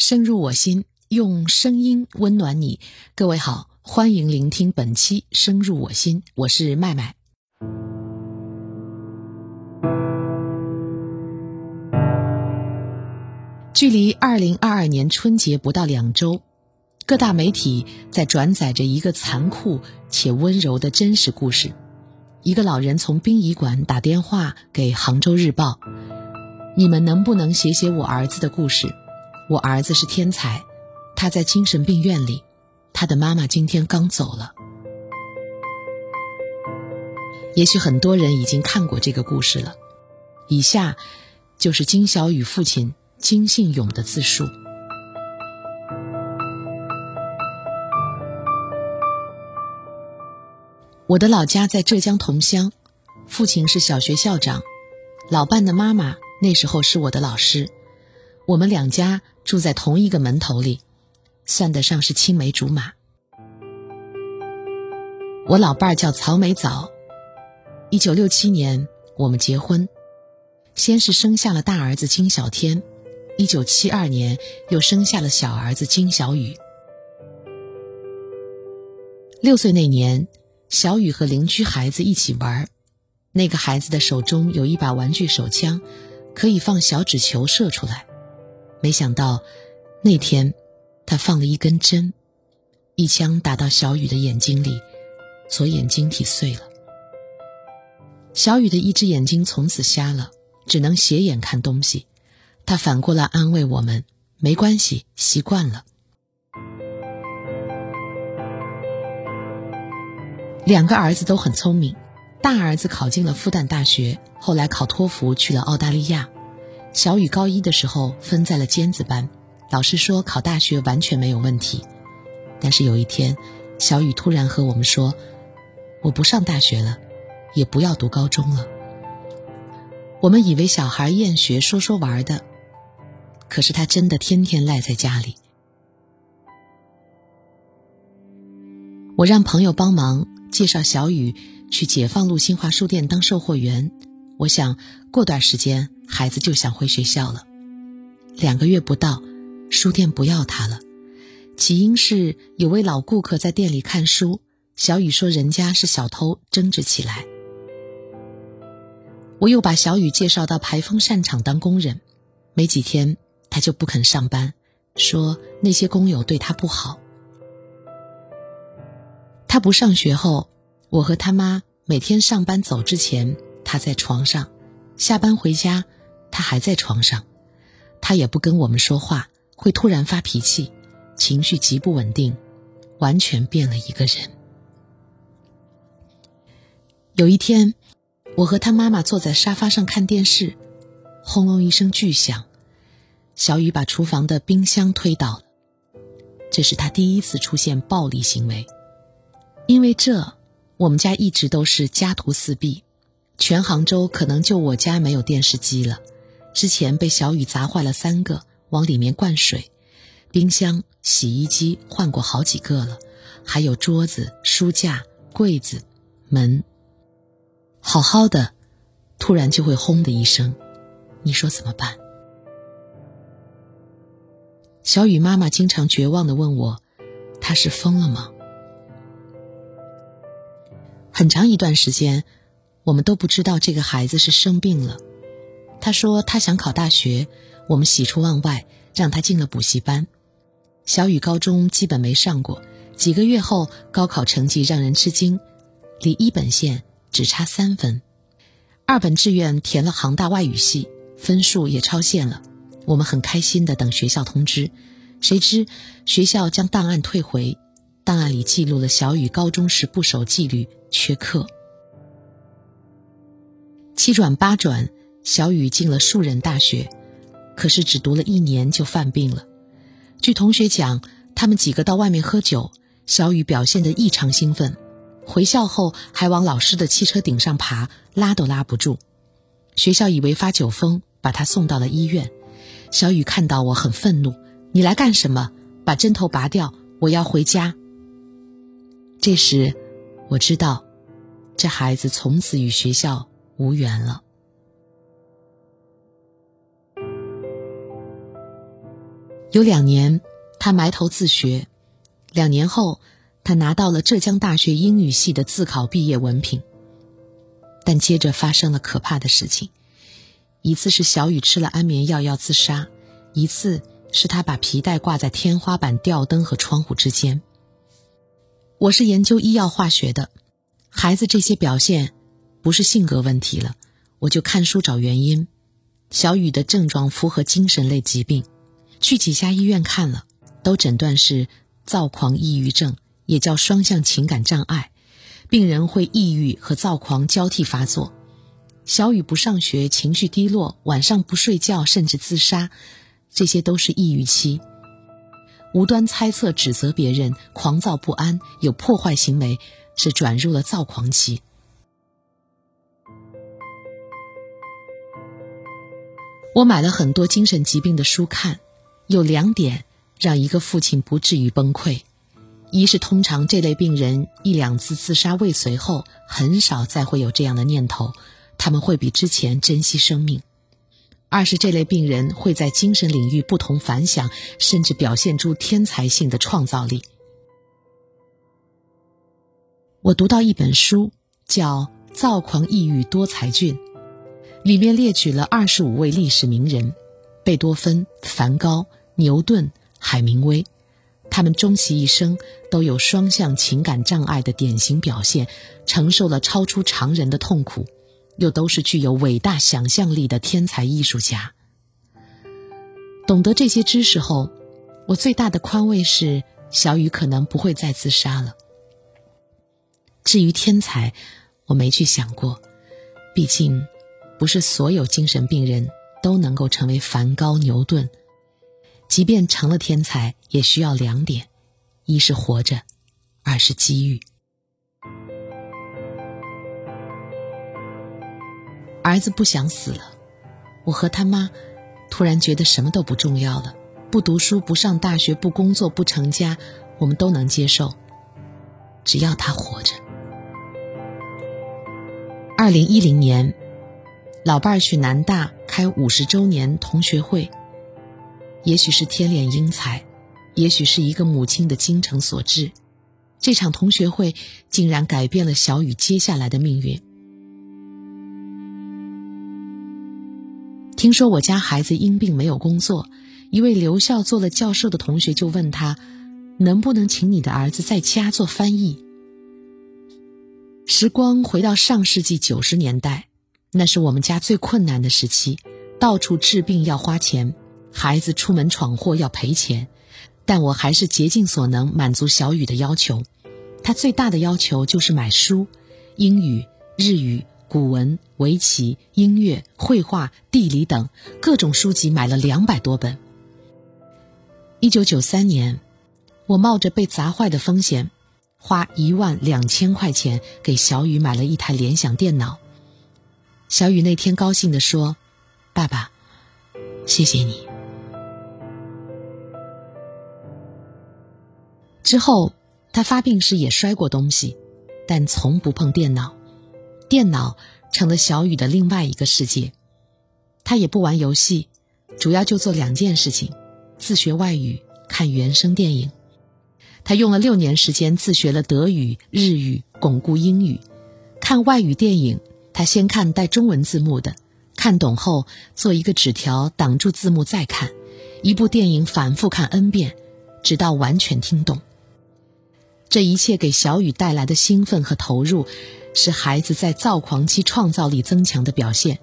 深入我心，用声音温暖你。各位好，欢迎聆听本期《深入我心》，我是麦麦。距离二零二二年春节不到两周，各大媒体在转载着一个残酷且温柔的真实故事：一个老人从殡仪馆打电话给《杭州日报》，你们能不能写写我儿子的故事？我儿子是天才，他在精神病院里，他的妈妈今天刚走了。也许很多人已经看过这个故事了，以下就是金小雨父亲金信勇的自述。我的老家在浙江桐乡，父亲是小学校长，老伴的妈妈那时候是我的老师，我们两家。住在同一个门头里，算得上是青梅竹马。我老伴儿叫曹梅藻，一九六七年我们结婚，先是生下了大儿子金小天，一九七二年又生下了小儿子金小雨。六岁那年，小雨和邻居孩子一起玩，那个孩子的手中有一把玩具手枪，可以放小纸球射出来。没想到，那天他放了一根针，一枪打到小雨的眼睛里，左眼晶体碎了。小雨的一只眼睛从此瞎了，只能斜眼看东西。他反过来安慰我们：“没关系，习惯了。”两个儿子都很聪明，大儿子考进了复旦大学，后来考托福去了澳大利亚。小雨高一的时候分在了尖子班，老师说考大学完全没有问题。但是有一天，小雨突然和我们说：“我不上大学了，也不要读高中了。”我们以为小孩厌学说说玩的，可是他真的天天赖在家里。我让朋友帮忙介绍小雨去解放路新华书店当售货员。我想过段时间孩子就想回学校了。两个月不到，书店不要他了。起因是有位老顾客在店里看书，小雨说人家是小偷，争执起来。我又把小雨介绍到排风扇厂当工人，没几天他就不肯上班，说那些工友对他不好。他不上学后，我和他妈每天上班走之前。他在床上，下班回家，他还在床上，他也不跟我们说话，会突然发脾气，情绪极不稳定，完全变了一个人。有一天，我和他妈妈坐在沙发上看电视，轰隆一声巨响，小雨把厨房的冰箱推倒了，这是他第一次出现暴力行为，因为这，我们家一直都是家徒四壁。全杭州可能就我家没有电视机了，之前被小雨砸坏了三个，往里面灌水。冰箱、洗衣机换过好几个了，还有桌子、书架、柜子、门。好好的，突然就会轰的一声，你说怎么办？小雨妈妈经常绝望的问我：“他是疯了吗？”很长一段时间。我们都不知道这个孩子是生病了。他说他想考大学，我们喜出望外，让他进了补习班。小雨高中基本没上过，几个月后高考成绩让人吃惊，离一本线只差三分。二本志愿填了杭大外语系，分数也超线了。我们很开心的等学校通知，谁知学校将档案退回，档案里记录了小雨高中时不守纪律，缺课。七转八转，小雨进了树人大学，可是只读了一年就犯病了。据同学讲，他们几个到外面喝酒，小雨表现得异常兴奋，回校后还往老师的汽车顶上爬，拉都拉不住。学校以为发酒疯，把他送到了医院。小雨看到我很愤怒：“你来干什么？把针头拔掉！我要回家。”这时，我知道，这孩子从此与学校。无缘了。有两年，他埋头自学，两年后，他拿到了浙江大学英语系的自考毕业文凭。但接着发生了可怕的事情，一次是小雨吃了安眠药要自杀，一次是他把皮带挂在天花板、吊灯和窗户之间。我是研究医药化学的，孩子这些表现不是性格问题了，我就看书找原因。小雨的症状符合精神类疾病，去几家医院看了，都诊断是躁狂抑郁症，也叫双向情感障碍。病人会抑郁和躁狂交替发作，小雨不上学，情绪低落，晚上不睡觉，甚至自杀，这些都是抑郁期。无端猜测、指责别人，狂躁不安，有破坏行为，是转入了躁狂期。我买了很多精神疾病的书看，有两点让一个父亲不至于崩溃。一是通常这类病人一两次自杀未遂后，很少再会有这样的念头，他们会比之前珍惜生命；二是这类病人会在精神领域不同凡响，甚至表现出天才性的创造力。我读到一本书，叫《躁狂抑郁多才俊》，里面列举了二十五位历史名人：贝多芬、梵高、牛顿、海明威。他们终其一生都有双向情感障碍的典型表现，承受了超出常人的痛苦，又都是具有伟大想象力的天才艺术家。懂得这些知识后，我最大的宽慰是，小雨可能不会再自杀了。至于天才，我没去想过，毕竟，不是所有精神病人都能够成为梵高、牛顿。即便成了天才，也需要两点：一是活着，二是机遇。儿子不想死了，我和他妈突然觉得什么都不重要了。不读书，不上大学，不工作，不成家，我们都能接受，只要他活着。二零一零年，老伴儿去南大开五十周年同学会。也许是天怜英才，也许是一个母亲的精诚所至，这场同学会竟然改变了小雨接下来的命运。听说我家孩子因病没有工作，一位留校做了教授的同学就问他，能不能请你的儿子在家做翻译？时光回到上世纪九十年代，那是我们家最困难的时期，到处治病要花钱。孩子出门闯祸要赔钱，但我还是竭尽所能满足小雨的要求。他最大的要求就是买书，英语、日语、古文、围棋、音乐、绘画、地理等各种书籍买了两百多本。一九九三年，我冒着被砸坏的风险，花一万两千块钱给小雨买了一台联想电脑。小雨那天高兴地说：“爸爸，谢谢你。”之后，他发病时也摔过东西，但从不碰电脑。电脑成了小雨的另外一个世界。他也不玩游戏，主要就做两件事情：自学外语，看原声电影。他用了六年时间自学了德语、日语，巩固英语。看外语电影，他先看带中文字幕的，看懂后做一个纸条挡住字幕再看。一部电影反复看 n 遍，直到完全听懂。这一切给小雨带来的兴奋和投入，是孩子在躁狂期创造力增强的表现。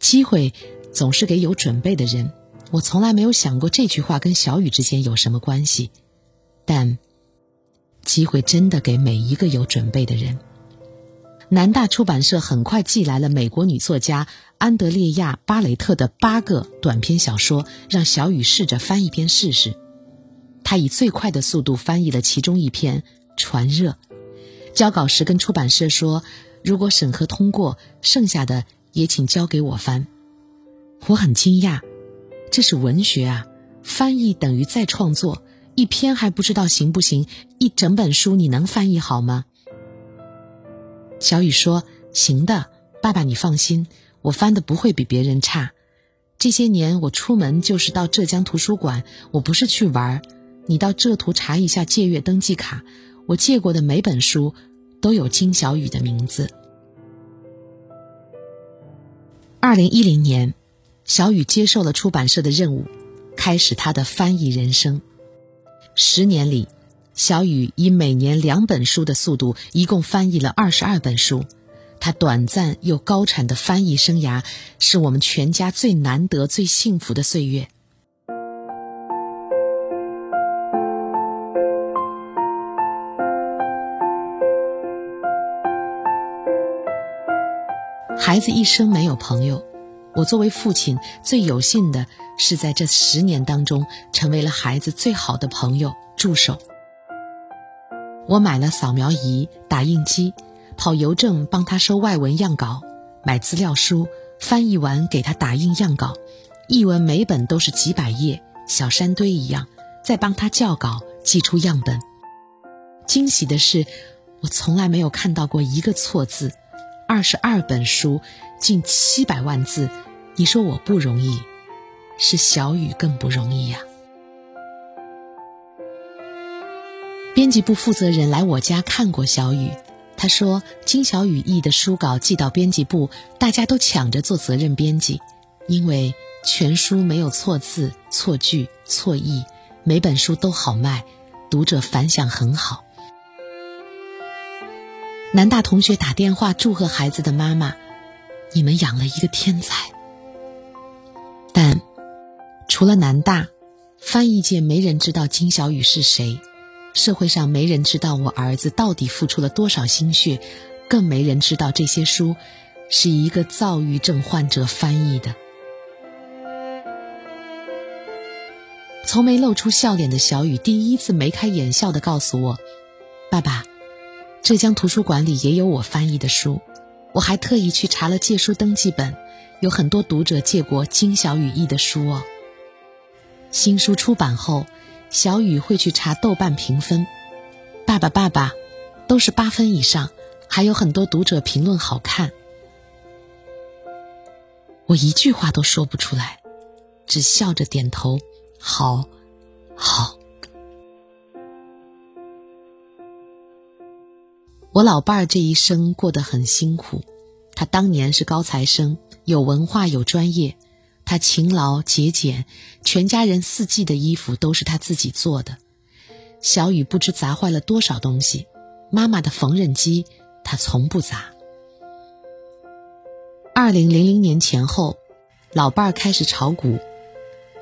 机会总是给有准备的人。我从来没有想过这句话跟小雨之间有什么关系，但机会真的给每一个有准备的人。南大出版社很快寄来了美国女作家安德烈亚·巴雷特的八个短篇小说，让小雨试着翻一篇试试。他以最快的速度翻译了其中一篇《传热》，交稿时跟出版社说：“如果审核通过，剩下的也请交给我翻。”我很惊讶，这是文学啊！翻译等于再创作，一篇还不知道行不行，一整本书你能翻译好吗？小雨说：“行的，爸爸你放心，我翻的不会比别人差。这些年我出门就是到浙江图书馆，我不是去玩。你到浙图查一下借阅登记卡，我借过的每本书都有金小雨的名字。二零一零年，小雨接受了出版社的任务，开始他的翻译人生。十年里，小雨以每年两本书的速度，一共翻译了二十二本书。他短暂又高产的翻译生涯，是我们全家最难得、最幸福的岁月。孩子一生没有朋友，我作为父亲最有幸的是在这十年当中成为了孩子最好的朋友助手。我买了扫描仪、打印机，跑邮政帮他收外文样稿，买资料书，翻译完给他打印样稿，译文每本都是几百页，小山堆一样，再帮他校稿，寄出样本。惊喜的是，我从来没有看到过一个错字。二十二本书，近七百万字，你说我不容易，是小雨更不容易呀。编辑部负责人来我家看过小雨，他说金小雨译的书稿寄到编辑部，大家都抢着做责任编辑，因为全书没有错字、错句、错意，每本书都好卖，读者反响很好。南大同学打电话祝贺孩子的妈妈：“你们养了一个天才。”但除了南大，翻译界没人知道金小雨是谁，社会上没人知道我儿子到底付出了多少心血，更没人知道这些书是一个躁郁症患者翻译的。从没露出笑脸的小雨第一次眉开眼笑的告诉我：“爸爸。”浙江图书馆里也有我翻译的书，我还特意去查了借书登记本，有很多读者借过金小雨译的书哦。新书出版后，小雨会去查豆瓣评分，爸爸爸爸，都是八分以上，还有很多读者评论好看。我一句话都说不出来，只笑着点头，好，好。我老伴儿这一生过得很辛苦，他当年是高材生，有文化有专业，他勤劳节俭，全家人四季的衣服都是他自己做的。小雨不知砸坏了多少东西，妈妈的缝纫机他从不砸。二零零零年前后，老伴儿开始炒股，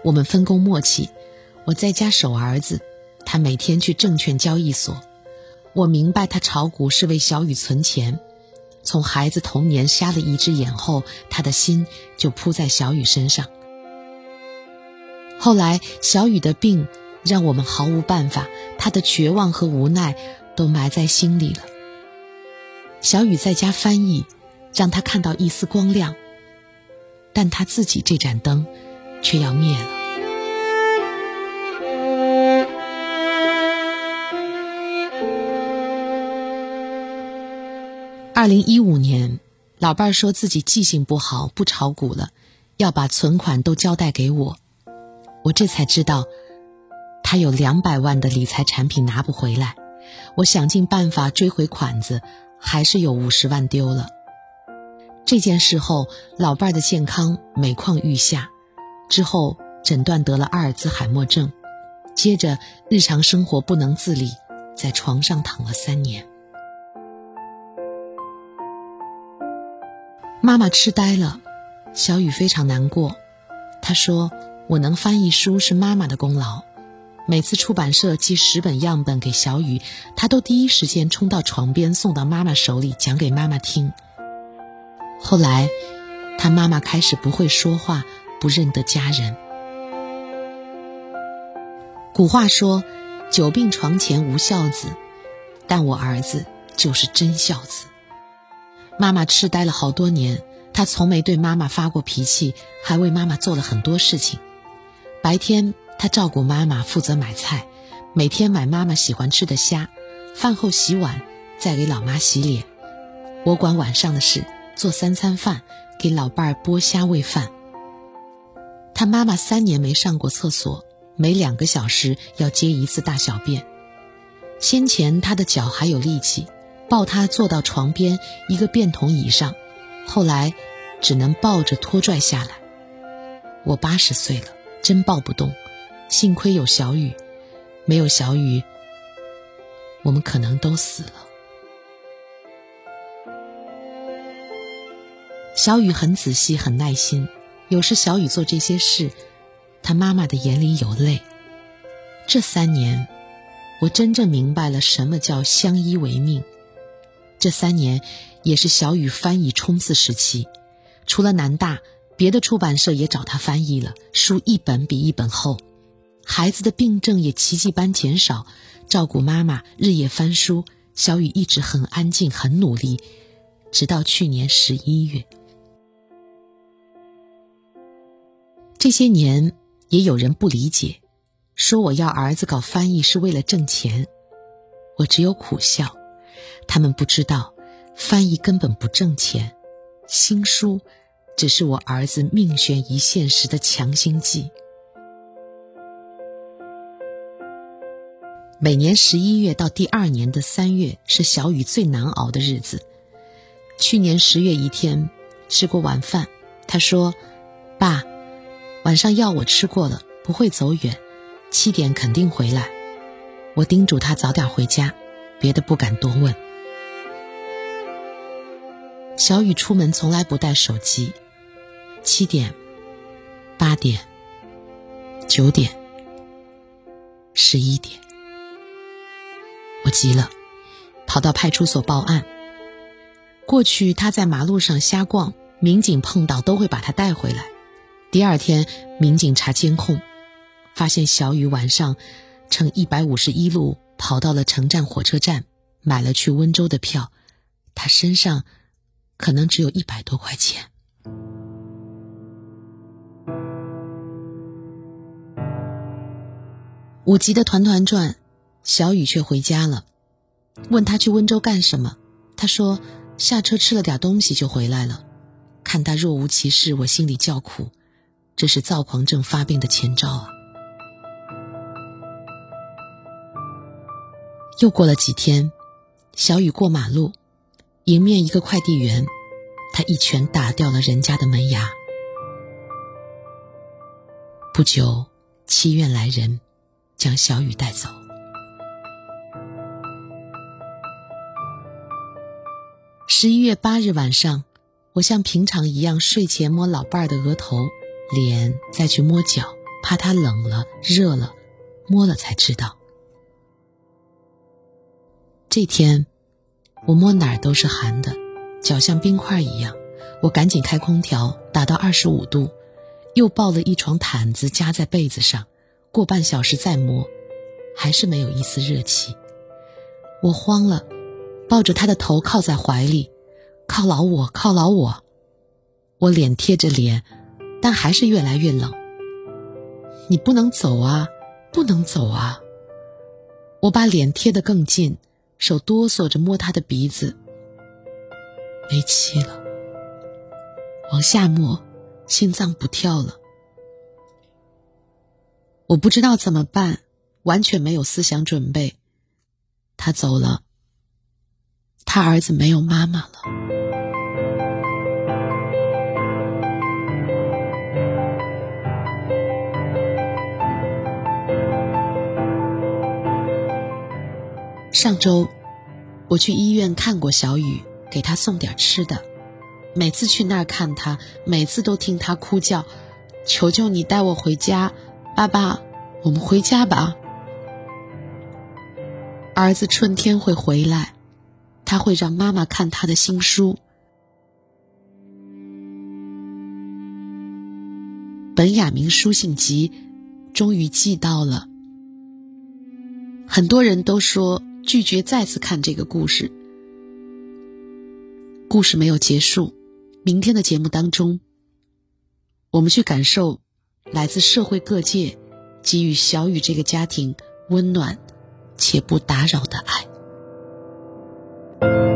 我们分工默契，我在家守儿子，他每天去证券交易所。我明白他炒股是为小雨存钱，从孩子童年瞎了一只眼后，他的心就扑在小雨身上。后来小雨的病让我们毫无办法，他的绝望和无奈都埋在心里了。小雨在家翻译，让他看到一丝光亮，但他自己这盏灯却要灭了。二零一五年，老伴儿说自己记性不好，不炒股了，要把存款都交代给我。我这才知道，他有两百万的理财产品拿不回来。我想尽办法追回款子，还是有五十万丢了。这件事后，老伴儿的健康每况愈下，之后诊断得了阿尔兹海默症，接着日常生活不能自理，在床上躺了三年。妈妈痴呆了，小雨非常难过。她说：“我能翻译书是妈妈的功劳。每次出版社寄十本样本给小雨，她都第一时间冲到床边送到妈妈手里讲给妈妈听。后来，她妈妈开始不会说话，不认得家人。古话说：‘久病床前无孝子’，但我儿子就是真孝子。”妈妈痴呆了好多年，他从没对妈妈发过脾气，还为妈妈做了很多事情。白天他照顾妈妈，负责买菜，每天买妈妈喜欢吃的虾，饭后洗碗，再给老妈洗脸。我管晚上的事，做三餐饭，给老伴儿剥虾喂饭。他妈妈三年没上过厕所，每两个小时要接一次大小便。先前他的脚还有力气，抱他坐到床边一个便桶椅上，后来只能抱着拖拽下来。我八十岁了，真抱不动，幸亏有小雨，没有小雨，我们可能都死了。小雨很仔细，很耐心。有时小雨做这些事，他妈妈的眼里有泪。这三年，我真正明白了什么叫相依为命。这三年也是小雨翻译冲刺时期，除了南大，别的出版社也找他翻译了，书一本比一本厚。孩子的病症也奇迹般减少，照顾妈妈，日夜翻书。小雨一直很安静，很努力，直到去年十一月。这些年也有人不理解，说我要儿子搞翻译是为了挣钱，我只有苦笑。他们不知道，翻译根本不挣钱，新书只是我儿子命悬一线时的强心剂。每年十一月到第二年的三月是小雨最难熬的日子。去年十月一天吃过晚饭，他说：“爸。”晚上药我吃过了，不会走远，七点肯定回来。我叮嘱他早点回家，别的不敢多问。小雨出门从来不带手机。七点、八点、九点、十一点，我急了，跑到派出所报案。过去他在马路上瞎逛，民警碰到都会把他带回来。第二天，民警查监控，发现小雨晚上乘一百五十一路跑到了城站火车站，买了去温州的票。他身上可能只有一百多块钱。我急得团团转，小雨却回家了。问他去温州干什么，他说下车吃了点东西就回来了。看他若无其事，我心里叫苦。这是躁狂症发病的前兆啊！又过了几天，小雨过马路，迎面一个快递员，他一拳打掉了人家的门牙。不久，七院来人，将小雨带走。十一月八日晚上，我像平常一样睡前摸老伴儿的额头。脸再去摸脚，怕他冷了、热了，摸了才知道。这天，我摸哪儿都是寒的，脚像冰块一样。我赶紧开空调，打到二十五度，又抱了一床毯子夹在被子上。过半小时再摸，还是没有一丝热气。我慌了，抱着他的头靠在怀里，犒劳我，犒劳我。我脸贴着脸。但还是越来越冷。你不能走啊，不能走啊！我把脸贴得更近，手哆嗦着摸他的鼻子。没气了，往下摸，心脏不跳了。我不知道怎么办，完全没有思想准备。他走了，他儿子没有妈妈了。上周，我去医院看过小雨，给他送点吃的。每次去那儿看他，每次都听他哭叫：“求求你带我回家，爸爸，我们回家吧。”儿子春天会回来，他会让妈妈看他的新书。本雅明书信集终于寄到了，很多人都说。拒绝再次看这个故事。故事没有结束明天的节目当中我们去感受来自社会各界给予小雨这个家庭温暖且不打扰的爱。